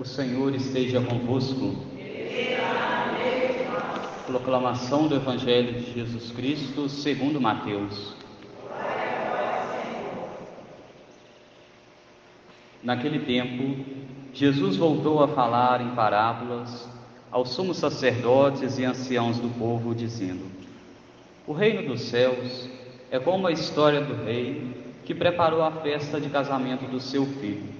O Senhor esteja convosco. Proclamação do Evangelho de Jesus Cristo segundo Mateus. Naquele tempo, Jesus voltou a falar em parábolas aos sumos sacerdotes e anciãos do povo, dizendo: O reino dos céus é como a história do rei que preparou a festa de casamento do seu filho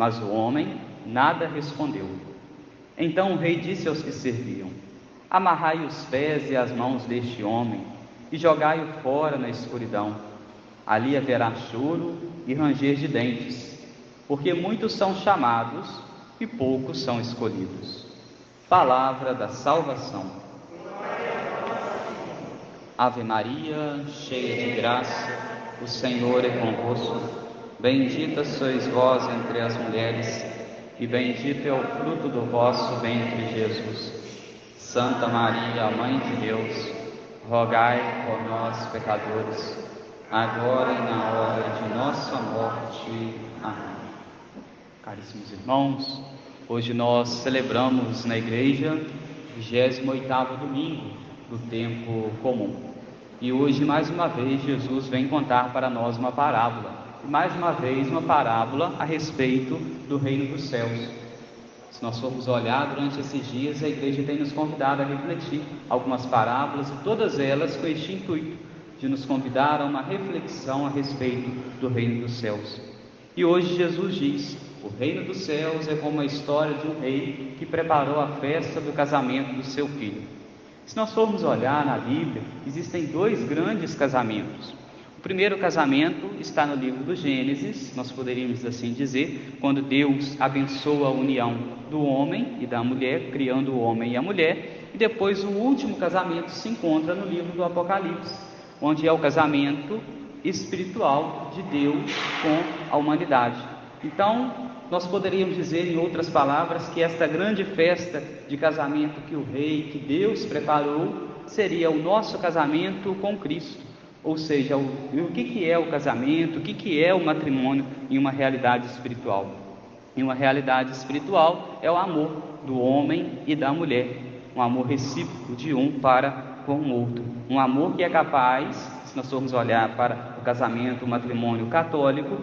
Mas o homem nada respondeu. Então o rei disse aos que serviam: Amarrai os pés e as mãos deste homem e jogai-o fora na escuridão. Ali haverá choro e ranger de dentes, porque muitos são chamados e poucos são escolhidos. Palavra da salvação. Ave Maria, cheia de graça, o Senhor é convosco. Bendita sois vós entre as mulheres, e bendito é o fruto do vosso ventre, Jesus. Santa Maria, Mãe de Deus, rogai por nós, pecadores, agora e na hora de nossa morte. Amém. Caríssimos irmãos, hoje nós celebramos na igreja o 28 domingo do tempo comum. E hoje, mais uma vez, Jesus vem contar para nós uma parábola. Mais uma vez, uma parábola a respeito do reino dos céus. Se nós formos olhar durante esses dias, a igreja tem nos convidado a refletir algumas parábolas e todas elas com este intuito de nos convidar a uma reflexão a respeito do reino dos céus. E hoje Jesus diz: o reino dos céus é como a história de um rei que preparou a festa do casamento do seu filho. Se nós formos olhar na Bíblia, existem dois grandes casamentos. O primeiro casamento está no livro do Gênesis, nós poderíamos assim dizer, quando Deus abençoa a união do homem e da mulher, criando o homem e a mulher, e depois o último casamento se encontra no livro do Apocalipse, onde é o casamento espiritual de Deus com a humanidade. Então, nós poderíamos dizer, em outras palavras, que esta grande festa de casamento que o Rei, que Deus preparou, seria o nosso casamento com Cristo. Ou seja, o, o que, que é o casamento, o que, que é o matrimônio em uma realidade espiritual? Em uma realidade espiritual é o amor do homem e da mulher, um amor recíproco de um para com o outro, um amor que é capaz, se nós formos olhar para o casamento, o matrimônio católico,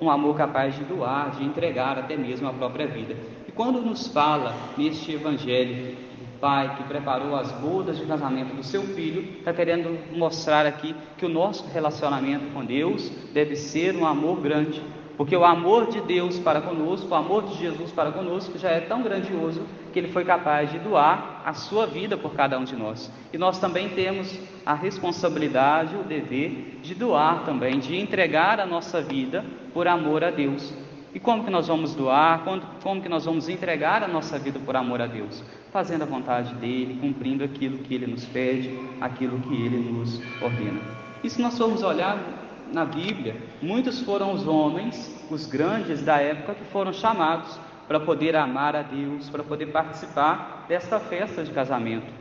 um amor capaz de doar, de entregar até mesmo a própria vida. E quando nos fala neste evangelho pai que preparou as bodas de casamento do seu filho, está querendo mostrar aqui que o nosso relacionamento com Deus deve ser um amor grande, porque o amor de Deus para conosco, o amor de Jesus para conosco já é tão grandioso que ele foi capaz de doar a sua vida por cada um de nós. E nós também temos a responsabilidade, o dever de doar também, de entregar a nossa vida por amor a Deus. E como que nós vamos doar? Como, como que nós vamos entregar a nossa vida por amor a Deus? Fazendo a vontade dele, cumprindo aquilo que ele nos pede, aquilo que ele nos ordena. E se nós formos olhar na Bíblia, muitos foram os homens, os grandes da época, que foram chamados para poder amar a Deus, para poder participar desta festa de casamento.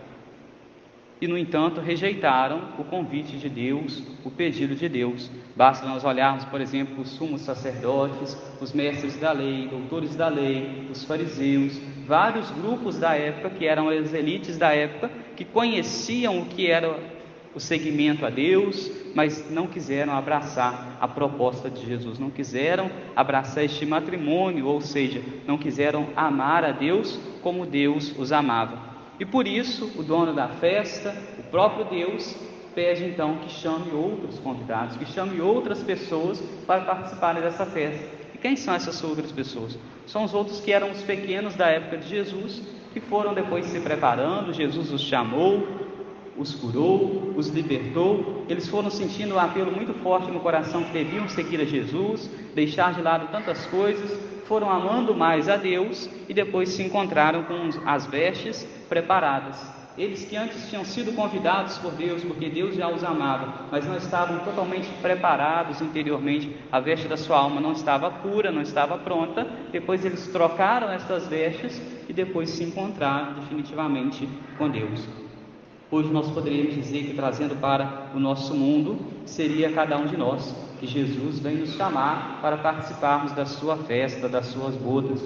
E, no entanto, rejeitaram o convite de Deus, o pedido de Deus. Basta nós olharmos, por exemplo, os sumos sacerdotes, os mestres da lei, doutores da lei, os fariseus, vários grupos da época que eram as elites da época, que conheciam o que era o seguimento a Deus, mas não quiseram abraçar a proposta de Jesus, não quiseram abraçar este matrimônio, ou seja, não quiseram amar a Deus como Deus os amava. E por isso, o dono da festa, o próprio Deus, pede então que chame outros convidados, que chame outras pessoas para participarem dessa festa. E quem são essas outras pessoas? São os outros que eram os pequenos da época de Jesus, que foram depois se preparando, Jesus os chamou, os curou, os libertou. Eles foram sentindo um apelo muito forte no coração que deviam seguir a Jesus, deixar de lado tantas coisas, foram amando mais a Deus e depois se encontraram com as vestes preparadas. Eles que antes tinham sido convidados por Deus, porque Deus já os amava, mas não estavam totalmente preparados interiormente, a veste da sua alma não estava pura, não estava pronta. Depois eles trocaram estas vestes e depois se encontraram definitivamente com Deus. Hoje nós poderíamos dizer que trazendo para o nosso mundo seria cada um de nós, que Jesus vem nos chamar para participarmos da sua festa, das suas bodas.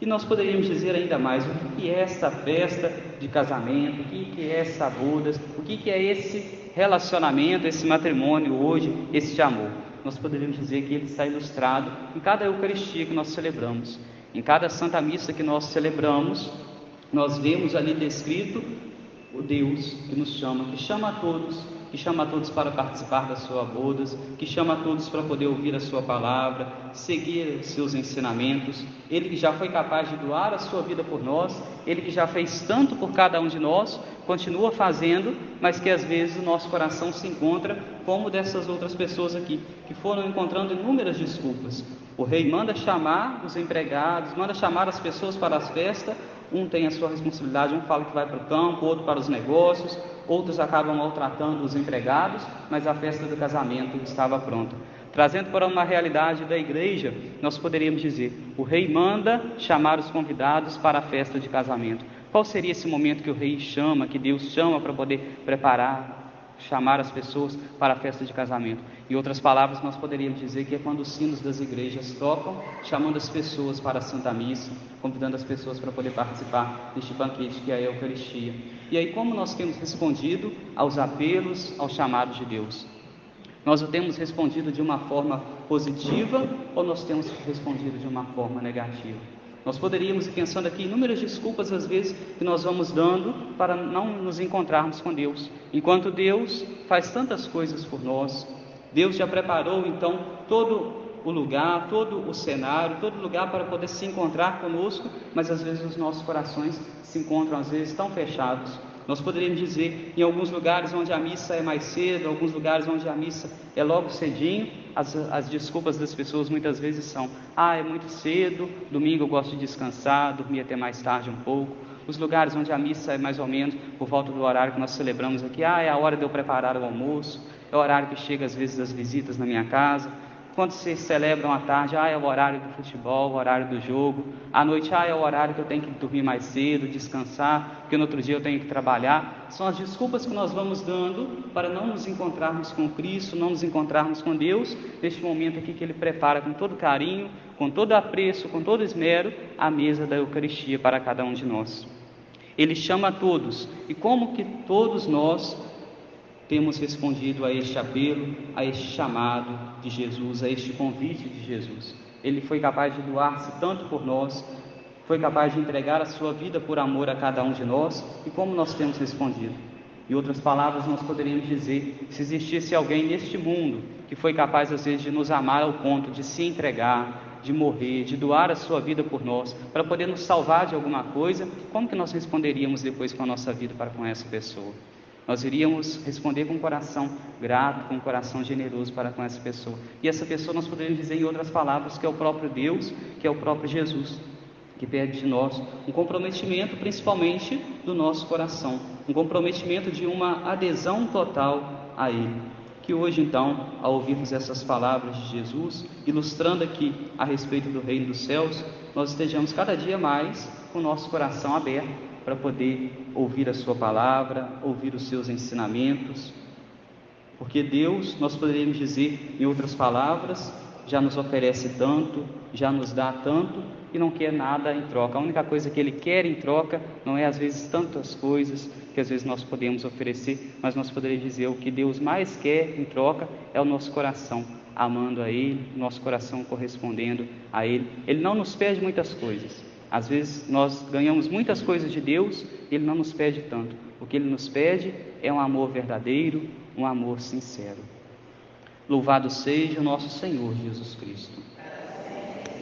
E nós poderíamos dizer ainda mais o que é essa festa de casamento, o que é essa bodas, o que é esse relacionamento, esse matrimônio hoje, esse amor. Nós poderíamos dizer que ele está ilustrado em cada Eucaristia que nós celebramos, em cada Santa Missa que nós celebramos, nós vemos ali descrito o Deus que nos chama, que chama a todos, que chama a todos para participar das suas bodas, que chama a todos para poder ouvir a sua palavra, seguir os seus ensinamentos. Ele que já foi capaz de doar a sua vida por nós, ele que já fez tanto por cada um de nós, continua fazendo, mas que às vezes o nosso coração se encontra como dessas outras pessoas aqui, que foram encontrando inúmeras desculpas. O rei manda chamar os empregados, manda chamar as pessoas para as festas, um tem a sua responsabilidade, um fala que vai para o campo, outro para os negócios, outros acabam maltratando os empregados, mas a festa do casamento estava pronta. Trazendo para uma realidade da igreja, nós poderíamos dizer: o rei manda chamar os convidados para a festa de casamento. Qual seria esse momento que o rei chama, que Deus chama para poder preparar chamar as pessoas para a festa de casamento. Em outras palavras, nós poderíamos dizer que é quando os sinos das igrejas tocam, chamando as pessoas para a Santa Missa, convidando as pessoas para poder participar deste banquete que é a Eucaristia. E aí, como nós temos respondido aos apelos, aos chamados de Deus? Nós o temos respondido de uma forma positiva ou nós temos respondido de uma forma negativa? Nós poderíamos ir pensando aqui inúmeras desculpas, às vezes, que nós vamos dando para não nos encontrarmos com Deus. Enquanto Deus faz tantas coisas por nós, Deus já preparou então todo o lugar, todo o cenário, todo lugar para poder se encontrar conosco, mas às vezes os nossos corações se encontram, às vezes, tão fechados nós poderíamos dizer, em alguns lugares onde a missa é mais cedo, alguns lugares onde a missa é logo cedinho, as, as desculpas das pessoas muitas vezes são: ah, é muito cedo, domingo eu gosto de descansar, dormir até mais tarde um pouco. Os lugares onde a missa é mais ou menos por volta do horário que nós celebramos aqui, ah, é a hora de eu preparar o almoço, é o horário que chega às vezes as visitas na minha casa. Quando vocês celebram à tarde, ah, é o horário do futebol, o horário do jogo. À noite, ah, é o horário que eu tenho que dormir mais cedo, descansar, porque no outro dia eu tenho que trabalhar. São as desculpas que nós vamos dando para não nos encontrarmos com Cristo, não nos encontrarmos com Deus, neste momento aqui que Ele prepara com todo carinho, com todo apreço, com todo esmero, a mesa da Eucaristia para cada um de nós. Ele chama a todos, e como que todos nós temos respondido a este apelo, a este chamado de Jesus, a este convite de Jesus. Ele foi capaz de doar-se tanto por nós, foi capaz de entregar a sua vida por amor a cada um de nós, e como nós temos respondido? Em outras palavras, nós poderíamos dizer: se existisse alguém neste mundo que foi capaz, às vezes, de nos amar ao ponto de se entregar, de morrer, de doar a sua vida por nós, para poder nos salvar de alguma coisa, como que nós responderíamos depois com a nossa vida para com essa pessoa? Nós iríamos responder com um coração grato, com um coração generoso para com essa pessoa. E essa pessoa nós poderíamos dizer em outras palavras que é o próprio Deus, que é o próprio Jesus, que pede de nós um comprometimento, principalmente do nosso coração, um comprometimento de uma adesão total a Ele. Que hoje, então, ao ouvirmos essas palavras de Jesus, ilustrando aqui a respeito do reino dos céus, nós estejamos cada dia mais com o nosso coração aberto para poder ouvir a Sua palavra, ouvir os seus ensinamentos. Porque Deus, nós poderíamos dizer em outras palavras, já nos oferece tanto, já nos dá tanto e não quer nada em troca. A única coisa que Ele quer em troca não é às vezes tantas coisas que às vezes nós podemos oferecer, mas nós poderíamos dizer o que Deus mais quer em troca é o nosso coração, amando a Ele, nosso coração correspondendo a Ele. Ele não nos pede muitas coisas. Às vezes nós ganhamos muitas coisas de Deus, Ele não nos pede tanto. O que Ele nos pede é um amor verdadeiro, um amor sincero. Louvado seja o nosso Senhor Jesus Cristo.